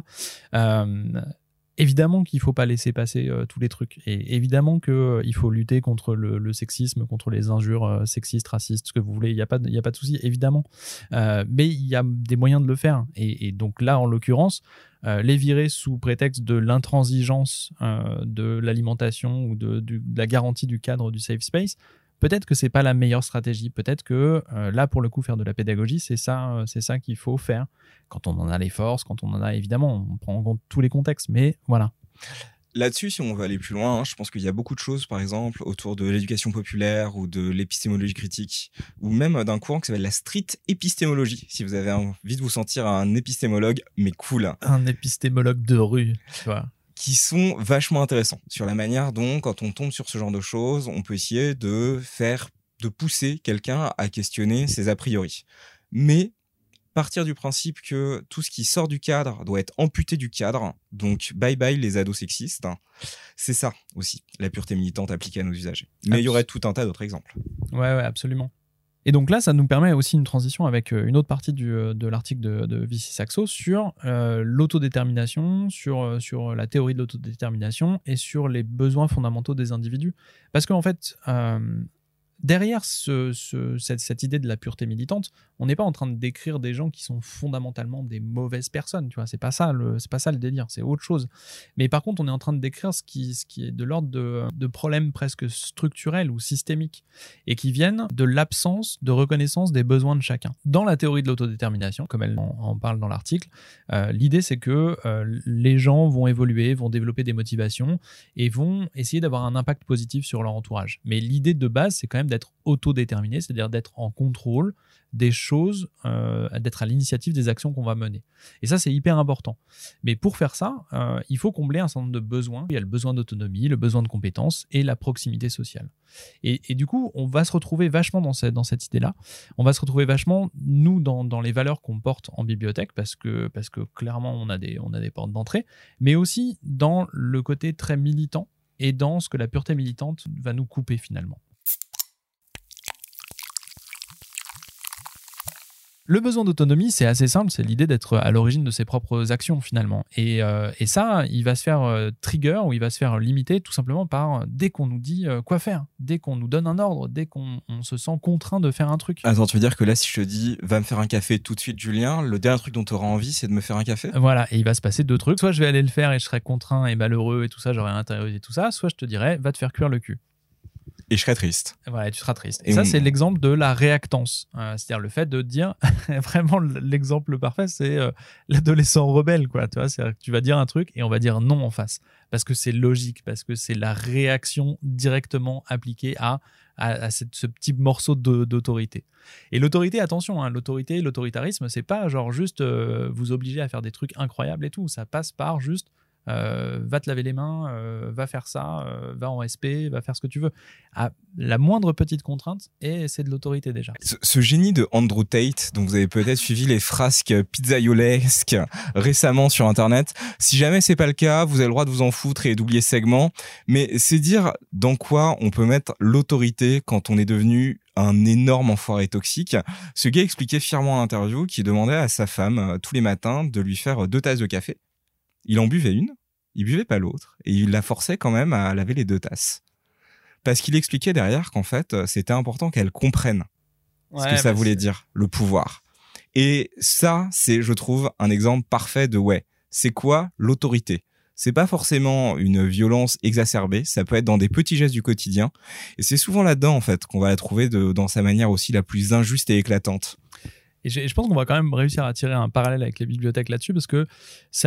évidemment qu'il faut pas laisser passer euh, tous les trucs. Et évidemment qu'il euh, faut lutter contre le, sexisme, contre les injures euh, sexistes, racistes, ce que vous voulez. Il n'y a, pas, y a pas de souci, évidemment. mais il y a des moyens de le faire. Et, donc là, en l'occurrence, les virer sous prétexte de l'intransigeance de l'alimentation ou de, de, la garantie du cadre du safe space, peut-être que c'est pas la meilleure stratégie. Peut-être que euh, là, pour le coup, faire de la pédagogie, c'est ça, euh, c'est ça qu'il faut faire quand on en a les forces, quand on en a évidemment, on prend en compte tous les contextes. Mais voilà. Là-dessus, si on veut aller plus loin, hein, je pense qu'il y a beaucoup de choses, par exemple, autour de l'éducation populaire ou de l'épistémologie critique, ou même d'un courant qui s'appelle la street épistémologie, si vous avez envie de vous sentir un épistémologue, mais cool. Un épistémologue de rue, tu vois qui sont vachement intéressants sur la manière dont, quand on tombe sur ce genre de choses, on peut essayer de faire, de pousser quelqu'un à questionner ses a priori. Mais partir du principe que tout ce qui sort du cadre doit être amputé du cadre, donc bye bye les ados sexistes, c'est ça aussi, la pureté militante appliquée à nos usagers. Mais il y aurait tout un tas d'autres exemples. Ouais, ouais, absolument. Et donc là, ça nous permet aussi une transition avec euh, une autre partie du, euh, de l'article de, de Vici Saxo sur euh, l'autodétermination, sur, sur la théorie de l'autodétermination et sur les besoins fondamentaux des individus. Parce qu'en fait, derrière cette, idée de la pureté militante, on n'est pas en train de décrire des gens qui sont fondamentalement des mauvaises personnes, tu vois. C'est pas ça le, délire, c'est autre chose. Mais par contre, on est en train de décrire ce qui, ce qui est de l'ordre de, problèmes presque structurels ou systémiques et qui viennent de l'absence de reconnaissance des besoins de chacun. Dans la théorie de l'autodétermination, comme elle en, parle dans l'article, euh, l'idée c'est que euh, les gens vont évoluer, vont développer des motivations et vont essayer d'avoir un impact positif sur leur entourage. Mais l'idée de base, c'est quand même d'être autodéterminé, c'est-à-dire d'être en contrôle des choses, euh, d'être à l'initiative des actions qu'on va mener. Et ça, c'est hyper important. Mais pour faire ça, euh, il faut combler un certain nombre de besoins. Il y a le besoin d'autonomie, le besoin de compétences et la proximité sociale. Et, du coup, on va se retrouver vachement dans cette, dans cette idée-là. On va se retrouver vachement, nous, dans, dans les valeurs qu'on porte en bibliothèque, parce que, parce que clairement, on a des, on a des portes d'entrée, mais aussi dans le côté très militant et dans ce que la pureté militante va nous couper finalement. Le besoin d'autonomie, c'est assez simple, c'est l'idée d'être à l'origine de ses propres actions finalement. Et, euh, ça, il va se faire euh, trigger ou il va se faire limiter tout simplement par euh, dès qu'on nous dit quoi faire, dès qu'on nous donne un ordre, dès qu'on se sent contraint de faire un truc. Attends, tu veux dire que là, si je te dis va me faire un café tout de suite, Julien, le dernier truc dont tu auras envie, c'est de me faire un café? Voilà, et il va se passer deux trucs. Soit je vais aller le faire et je serai contraint et malheureux et tout ça, j'aurai intériorisé tout ça, soit je te dirais va te faire cuire le cul et je serai triste. Voilà, tu seras triste. Et, ça, c'est l'exemple de la réactance. Euh, c'est-à-dire le fait de dire, vraiment, l'exemple parfait, c'est euh, l'adolescent rebelle, quoi. Tu vois, c'est que tu vas dire un truc et on va dire non en face. Parce que c'est logique, parce que c'est la réaction directement appliquée à, à, ce petit morceau d'autorité. Et l'autorité, attention, hein, l'autorité, l'autoritarisme, c'est pas genre juste euh, vous obliger à faire des trucs incroyables et tout. Ça passe par juste euh, va te laver les mains, euh, va faire ça, euh, va en SP, va faire ce que tu veux. À la moindre petite contrainte, et c'est de l'autorité déjà. Ce, génie de Andrew Tate, dont vous avez peut-être suivi les frasques pizzaiolesques récemment sur Internet, si jamais c'est pas le cas, vous avez le droit de vous en foutre et d'oublier segment, mais c'est dire dans quoi on peut mettre l'autorité quand on est devenu un énorme enfoiré toxique. Ce gars expliquait fièrement en interview qu'il demandait à sa femme tous les matins de lui faire deux tasses de café il en buvait une, il buvait pas l'autre, et il la forçait quand même à laver les deux tasses. Parce qu'il expliquait derrière qu'en fait, c'était important qu'elle comprenne ce que ça voulait dire, le pouvoir. Et ça, c'est, je trouve, un exemple parfait de ouais. C'est quoi l'autorité? C'est pas forcément une violence exacerbée, ça peut être dans des petits gestes du quotidien. Et c'est souvent là-dedans, en fait, qu'on va la trouver dans sa manière aussi la plus injuste et éclatante. Et je, pense qu'on va quand même réussir à tirer un parallèle avec les bibliothèques là-dessus parce que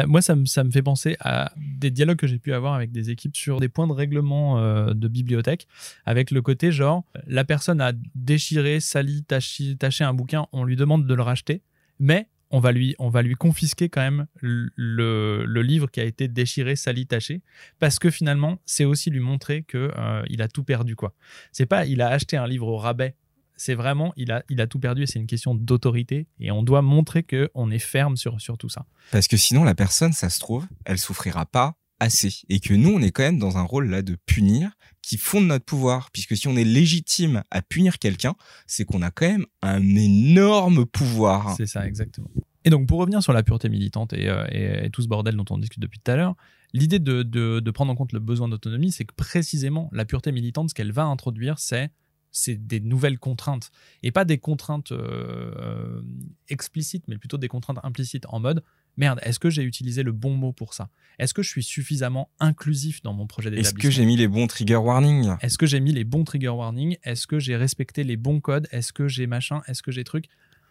moi, ça me, ça me fait penser à des dialogues que j'ai pu avoir avec des équipes sur des points de règlement euh, de bibliothèque avec le côté genre la personne a déchiré, sali, taché, taché un bouquin, on lui demande de le racheter, mais on va lui, on va lui confisquer quand même le, le, livre qui a été déchiré, sali, taché, parce que finalement, c'est aussi lui montrer que euh, il a tout perdu quoi. C'est pas il a acheté un livre au rabais c'est vraiment, il a, il a tout perdu et c'est une question d'autorité. Et on doit montrer qu'on est ferme sur, sur tout ça. Parce que sinon, la personne, ça se trouve, elle souffrira pas assez. Et que nous, on est quand même dans un rôle là de punir qui fonde notre pouvoir. Puisque si on est légitime à punir quelqu'un, c'est qu'on a quand même un énorme pouvoir. C'est ça, exactement. Et donc, pour revenir sur la pureté militante et, euh, et- et tout ce bordel dont on discute depuis tout à l'heure, l'idée de, de- de prendre en compte le besoin d'autonomie, c'est que précisément, la pureté militante, ce qu'elle va introduire, c'est c'est des nouvelles contraintes. Et pas des contraintes euh, explicites, mais plutôt des contraintes implicites en mode merde, est-ce que j'ai utilisé le bon mot pour ça? Est-ce que je suis suffisamment inclusif dans mon projet Est-ce d'établissement? que j'ai mis les bons trigger warnings? Est-ce que j'ai mis les bons trigger warnings? Est-ce que j'ai respecté les bons codes? Est-ce que j'ai machin? Est-ce que j'ai truc?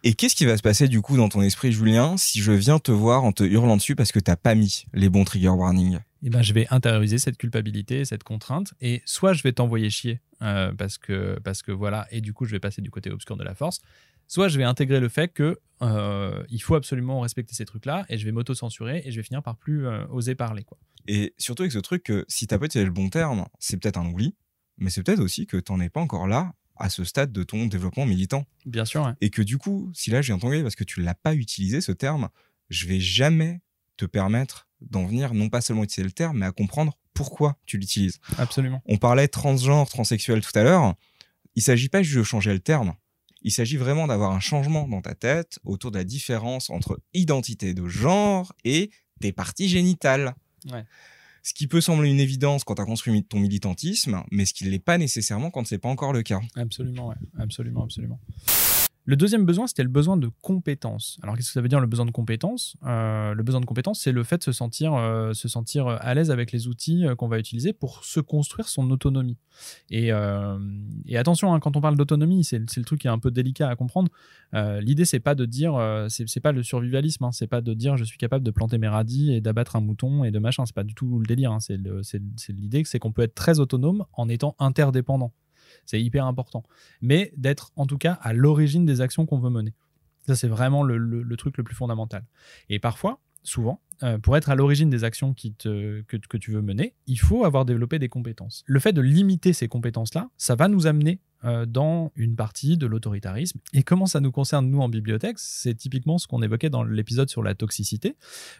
Et qu'est-ce qui va se passer du coup dans ton esprit, Julien, si je viens te voir en te hurlant dessus parce que t'as pas mis les bons trigger warnings? Eh ben, je vais intérioriser cette culpabilité, cette contrainte, et soit je vais t'envoyer chier euh, parce que parce que voilà, et du coup je vais passer du côté obscur de la force, soit je vais intégrer le fait que euh, il faut absolument respecter ces trucs-là, et je vais m'auto-censurer et je vais finir par plus euh, oser parler quoi. Et surtout avec ce truc que si t'as pas utilisé le bon terme, c'est peut-être un oubli, mais c'est peut-être aussi que t'en es pas encore là à ce stade de ton développement militant. Bien sûr. hein. Et que du coup, si là je viens t'engueuler parce que tu l'as pas utilisé ce terme, je vais jamais te permettre d'en venir non pas seulement utiliser le terme, mais à comprendre pourquoi tu l'utilises. Absolument. On parlait transgenre, transsexuel tout à l'heure. Il s'agit pas juste de changer le terme. Il s'agit vraiment d'avoir un changement dans ta tête autour de la différence entre identité de genre et tes parties génitales. Ouais. Ce qui peut sembler une évidence quand tu as construit ton militantisme, mais ce qui ne l'est pas nécessairement quand c'est pas encore le cas. Absolument, ouais. absolument, absolument. Le deuxième besoin, c'était le besoin de compétence. Alors, qu'est-ce que ça veut dire le besoin de compétence? Euh, Le besoin de compétence, c'est le fait de se sentir, euh, se sentir à l'aise avec les outils euh, qu'on va utiliser pour se construire son autonomie. Et, euh, attention, hein, quand on parle d'autonomie, c'est le truc qui est un peu délicat à comprendre. Euh, L'idée, c'est pas de dire, euh, c'est pas le survivalisme, hein, c'est pas de dire je suis capable de planter mes radis et d'abattre un mouton et de machin. C'est pas du tout le délire. hein, c'est l'idée que c'est qu'on peut être très autonome en étant interdépendant. C'est hyper important. Mais d'être en tout cas à l'origine des actions qu'on veut mener. Ça, c'est vraiment le, le- truc le plus fondamental. Et parfois, souvent, euh, pour être à l'origine des actions qui te, que, que tu veux mener, il faut avoir développé des compétences. Le fait de limiter ces compétences-là, ça va nous amener dans une partie de l'autoritarisme. Et comment ça nous concerne, nous, en bibliothèque? C'est typiquement ce qu'on évoquait dans l'épisode sur la toxicité,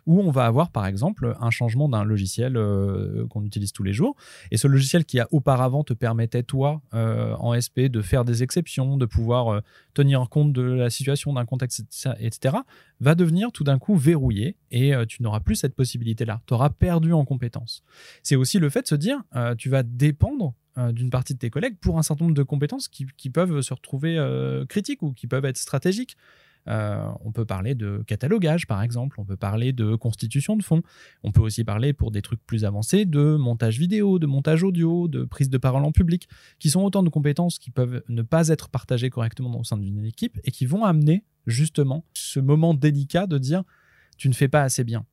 où on va avoir, par exemple, un changement d'un logiciel euh, qu'on utilise tous les jours. Et ce logiciel qui a auparavant te permettait, toi, euh, en SP, de faire des exceptions, de pouvoir euh, tenir compte de la situation, d'un contexte, etc., va devenir tout d'un coup verrouillé et euh, tu n'auras plus cette possibilité-là. Tu auras perdu en compétences. C'est aussi le fait de se dire, euh, tu vas dépendre euh, d'une partie de tes collègues pour un certain nombre de compétences qui, peuvent se retrouver euh, critiques ou qui peuvent être stratégiques. Euh, on peut parler de catalogage, par exemple. On peut parler de constitution de fonds. On peut aussi parler, pour des trucs plus avancés, de montage vidéo, de montage audio, de prise de parole en public, qui sont autant de compétences qui peuvent ne pas être partagées correctement au sein d'une équipe et qui vont amener justement ce moment délicat de dire tu ne fais pas assez bien.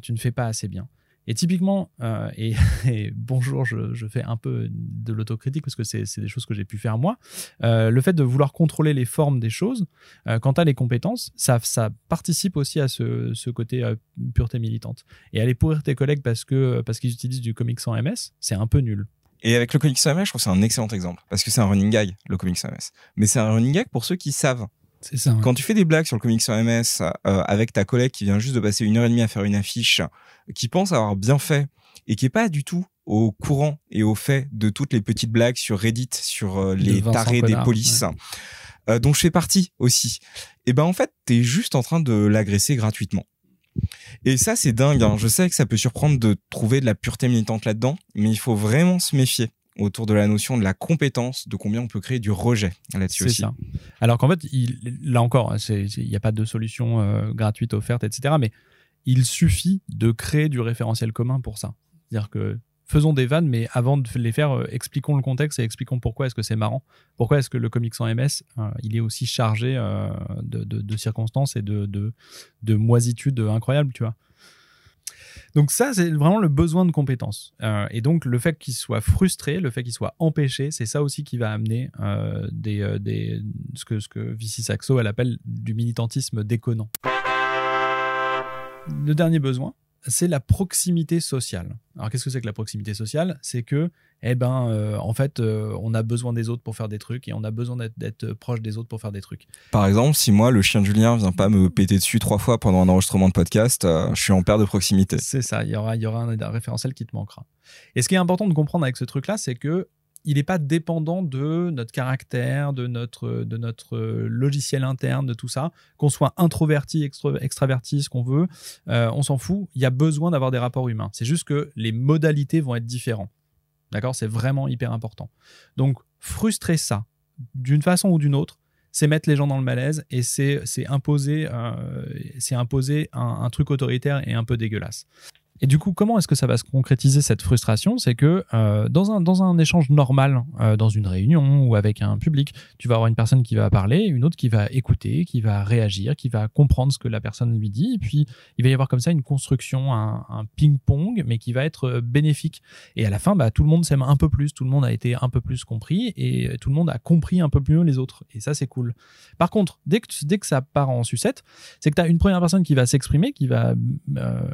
Tu ne fais pas assez bien. Et typiquement, euh, et, et bonjour, je, fais un peu de l'autocritique parce que c'est des choses que j'ai pu faire moi. Euh, le fait de vouloir contrôler les formes des choses, euh, quand tu as les compétences, ça, ça participe aussi à ce, côté pureté militante. Et aller pourrir tes collègues parce que parce qu'ils utilisent du comics sans MS, c'est un peu nul. Et avec le comics sans MS, je trouve que c'est un excellent exemple. Parce que c'est un running gag, le comics sans MS. Mais c'est un running gag pour ceux qui savent. C'est ça. Quand tu fais des blagues sur le comics sans MS euh, avec ta collègue qui vient juste de passer une heure et demie à faire une affiche, qui pense avoir bien fait et qui est pas du tout au courant et au fait de toutes les petites blagues sur Reddit sur euh, les Vincent tarés des polices, euh, dont je fais partie aussi. Et ben en fait, t'es juste en train de l'agresser gratuitement. Et ça, c'est dingue. hein. Je sais que ça peut surprendre de trouver de la pureté militante là-dedans, mais il faut vraiment se méfier autour de la notion de la compétence, de combien on peut créer du rejet là-dessus aussi. ça. Alors qu'en fait, il, là encore, hein, il n'y a pas de solution euh, gratuite offerte, etc. Mais il suffit de créer du référentiel commun pour ça. C'est-à-dire que faisons des vannes, mais avant de les faire, euh, expliquons le contexte et expliquons pourquoi est-ce que c'est marrant. Pourquoi est-ce que le comics sans MS, euh, il est aussi chargé de, de- de circonstances et de, de, de moisitudes incroyables, tu vois. Donc ça, c'est vraiment le besoin de compétences. Euh, et donc le fait qu'il soit frustré, le fait qu'il soit empêché, c'est ça aussi qui va amener euh, des, euh, des, ce, que, ce que Vici Saxo elle appelle du militantisme déconnant. Le dernier besoin, c'est la proximité sociale. Alors qu'est-ce que c'est que la proximité sociale? C'est que, eh ben, euh, en fait, euh, on a besoin des autres pour faire des trucs et on a besoin d'être- proche des autres pour faire des trucs. Par exemple, si moi, le chien de Julien vient pas me péter dessus trois fois pendant un enregistrement de podcast, euh, je suis en paire de proximité. C'est ça, il y aura, il y aura un, un référentiel qui te manquera. Et ce qui est important de comprendre avec ce truc-là, c'est que il n'est pas dépendant de notre caractère, de notre, de notre euh, logiciel interne, de tout ça. Qu'on soit introverti, extraverti, ce qu'on veut, euh, on s'en fout. Il y a besoin d'avoir des rapports humains. C'est juste que les modalités vont être différentes. D'accord? C'est vraiment hyper important. Donc, frustrer ça, d'une façon ou d'une autre, c'est mettre les gens dans le malaise et c'est imposer, euh, imposer un, un truc autoritaire et un peu dégueulasse. Et du coup, comment est-ce que ça va se concrétiser cette frustration? C'est que euh, dans, un, dans un échange normal, euh, dans une réunion ou avec un public, tu vas avoir une personne qui va parler, une autre qui va écouter, qui va réagir, qui va comprendre ce que la personne lui dit. Et puis, il va y avoir comme ça une construction, un, ping-pong, mais qui va être euh, bénéfique. Et à la fin, bah, tout le monde s'aime un peu plus, tout le monde a été un peu plus compris et tout le monde a compris un peu mieux les autres. Et ça, c'est cool. Par contre, dès que, dès que ça part en sucette, c'est que tu as une première personne qui va s'exprimer, qui va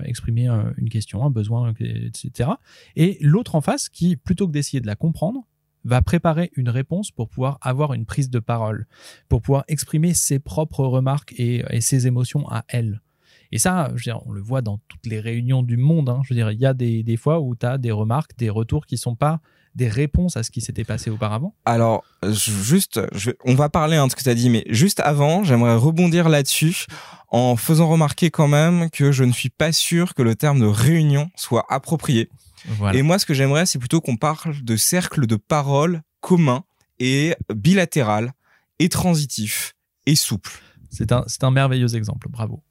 exprimer une question, un besoin, etc. Et l'autre en face qui, plutôt que d'essayer de la comprendre, va préparer une réponse pour pouvoir avoir une prise de parole, pour pouvoir exprimer ses propres remarques et, ses émotions à elle. Et ça, on le voit dans toutes les réunions du monde. hein. Je veux il y a des, des fois où tu as des remarques, des retours qui sont pas des réponses à ce qui s'était passé auparavant. Alors, juste, je- on va parler hein, de ce que tu as dit, mais juste avant, j'aimerais rebondir là-dessus en faisant remarquer quand même que je ne suis pas sûr que le terme de réunion soit approprié. Voilà. Et moi, ce que j'aimerais, c'est plutôt qu'on parle de cercle de parole commun et bilatéral et transitif et souple. C'est un, c'est un merveilleux exemple, bravo.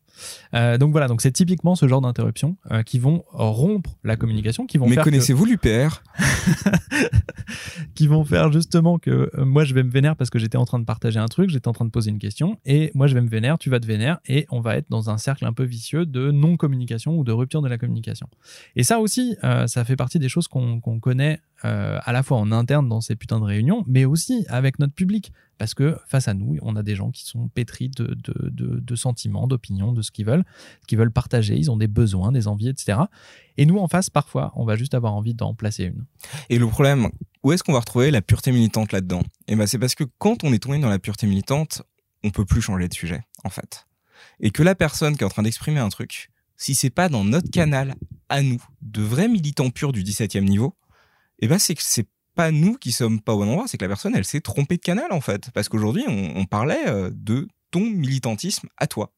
Euh, donc voilà, donc c'est typiquement ce genre d'interruptions euh, qui vont rompre la communication, qui vont Mais faire que- connaissez-vous l'UPR qui vont faire justement que euh, moi je vais me vénère parce que j'étais en train de partager un truc, j'étais en train de poser une question, et moi je vais me vénère, tu vas te vénère, et on va être dans un cercle un peu vicieux de non-communication ou de rupture de la communication. Et ça aussi, euh, ça fait partie des choses qu'on qu'on connaît euh, à la fois en interne dans ces putains de réunions, mais aussi avec notre public. Parce que face à nous, on a des gens qui sont pétris de, sentiments, d'opinions, de ce qu'ils veulent, ce qu'ils veulent partager, ils ont des besoins, des envies, etc. Et nous, en face, parfois, on va juste avoir envie d'en placer une. Et le problème, où est-ce qu'on va retrouver la pureté militante là-dedans? Eh ben, c'est parce que quand on est tombé dans la pureté militante, on peut plus changer de sujet, en fait. Et que la personne qui est en train d'exprimer un truc, si c'est pas dans notre canal à nous, de vrais militants purs du 17e niveau, eh ben, c'est que c'est pas nous qui sommes pas au bon endroit, c'est que la personne, elle s'est trompée de canal, en fait. Parce qu'aujourd'hui, on, parlait euh, de ton militantisme à toi.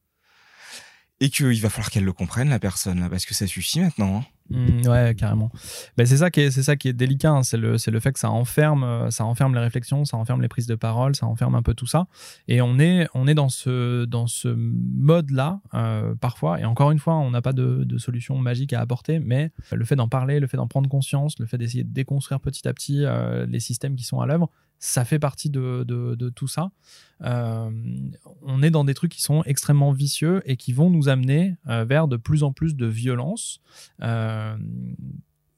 Et qu'il va falloir qu'elle le comprenne, la personne, parce que ça suffit maintenant. hein. Mm, ouais, carrément. Ben, c'est ça qui est, c'est ça qui est délicat. hein. C'est le, c'est le fait que ça enferme, euh, ça enferme les réflexions, ça enferme les prises de parole, ça enferme un peu tout ça. Et on est, on est dans ce, dans ce mode-là euh, parfois. Et encore une fois, on n'a pas de, de solution magique à apporter, mais le fait d'en parler, le fait d'en prendre conscience, le fait d'essayer de déconstruire petit à petit euh, les systèmes qui sont à l'œuvre, ça fait partie de, de, de tout ça. Euh, on est dans des trucs qui sont extrêmement vicieux et qui vont nous amener euh, vers de plus en plus de violence. euh,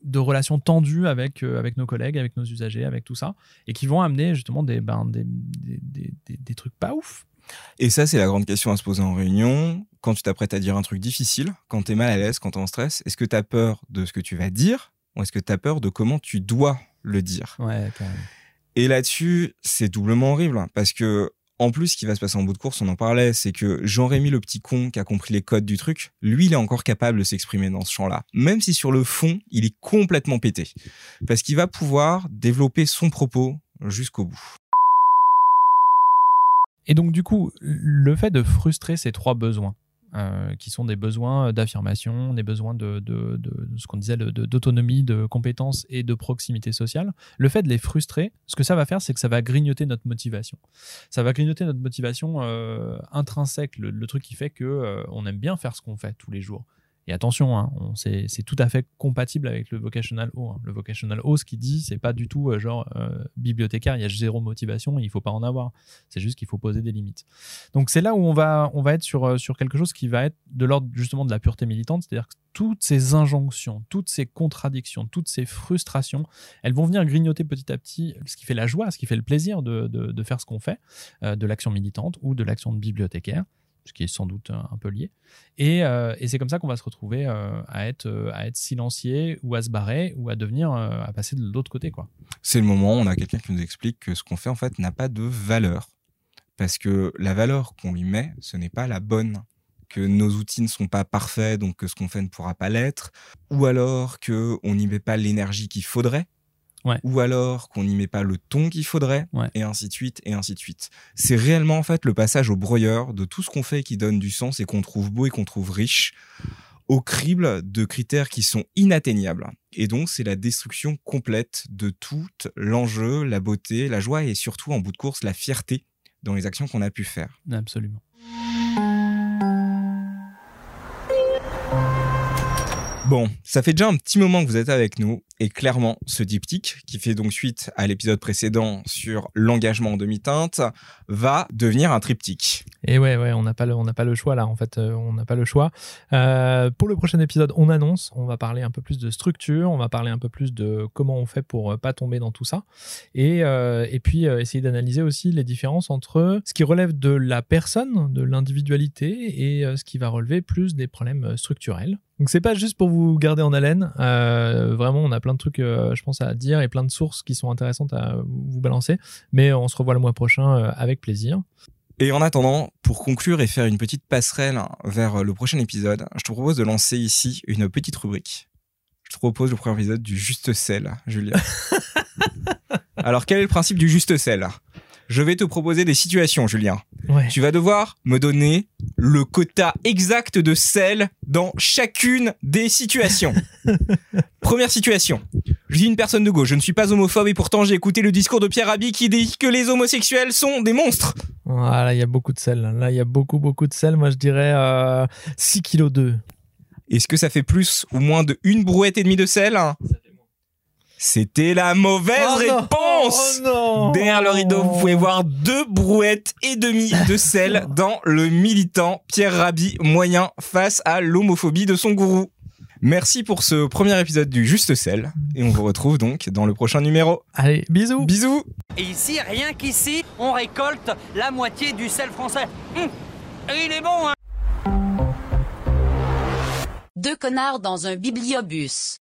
de relations tendues avec, avec nos collègues, avec nos usagers, avec tout ça, et qui vont amener justement des, ben, des, des, des, des- des trucs pas ouf. Et ça, c'est la grande question à se poser en réunion. Quand tu t'apprêtes à dire un truc difficile, quand tu es mal à l'aise, quand tu es en stress, est-ce que tu as peur de ce que tu vas dire ou est-ce que tu as peur de comment tu dois le dire? Ouais, quand même. Et là-dessus, c'est doublement horrible hein, parce que en plus, ce qui va se passer en bout de course, on en parlait, c'est que Jean-Rémy, le petit con qui a compris les codes du truc, lui, il est encore capable de s'exprimer dans ce champ-là. Même si sur le fond, il est complètement pété. Parce qu'il va pouvoir développer son propos jusqu'au bout. Et donc, du coup, le fait de frustrer ces trois besoins, euh, qui sont des besoins d'affirmation, des besoins de, de, de- ce qu'on disait, d'autonomie, de, compétence et de proximité sociale, le fait de les frustrer, ce que ça va faire, c'est que ça va grignoter notre motivation. Ça va grignoter notre motivation euh, intrinsèque, le, le truc qui fait que euh, on aime bien faire ce qu'on fait tous les jours. Et attention, hein, c'est tout à fait compatible avec le vocational O. hein. Le vocational O, ce qu'il dit, c'est pas du tout euh, genre euh, bibliothécaire, il y a zéro motivation, il faut pas en avoir. C'est juste qu'il faut poser des limites. Donc c'est là où on va, être sur, euh, sur quelque chose qui va être de l'ordre justement de la pureté militante, c'est-à-dire que toutes ces injonctions, toutes ces contradictions, toutes ces frustrations, elles vont venir grignoter petit à petit ce qui fait la joie, ce qui fait le plaisir de, faire ce qu'on fait, de l'action militante ou de l'action de bibliothécaire. Ce qui est sans doute un, un peu lié. Et, euh, et c'est comme ça qu'on va se retrouver euh, à, être, euh, silencié ou à se barrer ou à devenir, euh, à passer de l'autre côté. quoi. C'est le moment où on a quelqu'un qui nous explique que ce qu'on fait en fait n'a pas de valeur. Parce que la valeur qu'on lui met, ce n'est pas la bonne. Que nos outils ne sont pas parfaits, donc que ce qu'on fait ne pourra pas l'être. Ou alors qu'on n'y met pas l'énergie qu'il faudrait. Ouais. Ou alors qu'on n'y met pas le ton qu'il faudrait. Ouais. Et ainsi de suite, et ainsi de suite. C'est réellement en fait le passage au broyeur de tout ce qu'on fait qui donne du sens et qu'on trouve beau et qu'on trouve riche au crible de critères qui sont inatteignables. Et donc, c'est la destruction complète de tout l'enjeu, la beauté, la joie et surtout, en bout de course, la fierté dans les actions qu'on a pu faire. Absolument. Bon, ça fait déjà un petit moment que vous êtes avec nous, et clairement, ce diptyque, qui fait donc suite à l'épisode précédent sur l'engagement en demi-teinte, va devenir un triptyque. Et ouais, ouais, on n'a pas le, pas le choix là. En fait, euh, on n'a pas le choix. Euh, pour le prochain épisode, on annonce, on va parler un peu plus de structure, on va parler un peu plus de comment on fait pour euh, pas tomber dans tout ça, et et puis essayer d'analyser aussi les différences entre ce qui relève de la personne, de l'individualité, et ce qui va relever plus des problèmes structurels. Donc c'est pas juste pour vous garder en haleine. Euh, vraiment, on a plein de trucs, euh, je pense, à dire et plein de sources qui sont intéressantes à vous balancer. Mais on se revoit le mois prochain euh, avec plaisir. Et en attendant, pour conclure et faire une petite passerelle vers le prochain épisode, je te propose de lancer ici une petite rubrique. Je te propose le premier épisode du juste sel, Julien. Alors, quel est le principe du juste sel? Je vais te proposer des situations, Julien. Ouais. Tu vas devoir me donner le quota exact de sel dans chacune des situations. Première situation. Je dis une personne de gauche, je ne suis pas homophobe et pourtant j'ai écouté le discours de Pierre Rabhi qui dit que les homosexuels sont des monstres. Voilà, il y a beaucoup de sel. Là, il y a beaucoup, beaucoup de sel. Moi, je dirais euh, 6 kg 2. Est-ce que ça fait plus ou moins de une brouette et demie de sel C'était la mauvaise réponse Oh non Derrière le rideau, vous pouvez voir deux brouettes et demie de sel dans le militant Pierre Rabhi moyen face à l'homophobie de son gourou. Merci pour ce premier épisode du Juste Sel et on vous retrouve donc dans le prochain numéro. Allez, bisous Bisous Et ici, rien qu'ici, on récolte la moitié du sel français. Hum, et il est bon, hein Deux connards dans un bibliobus.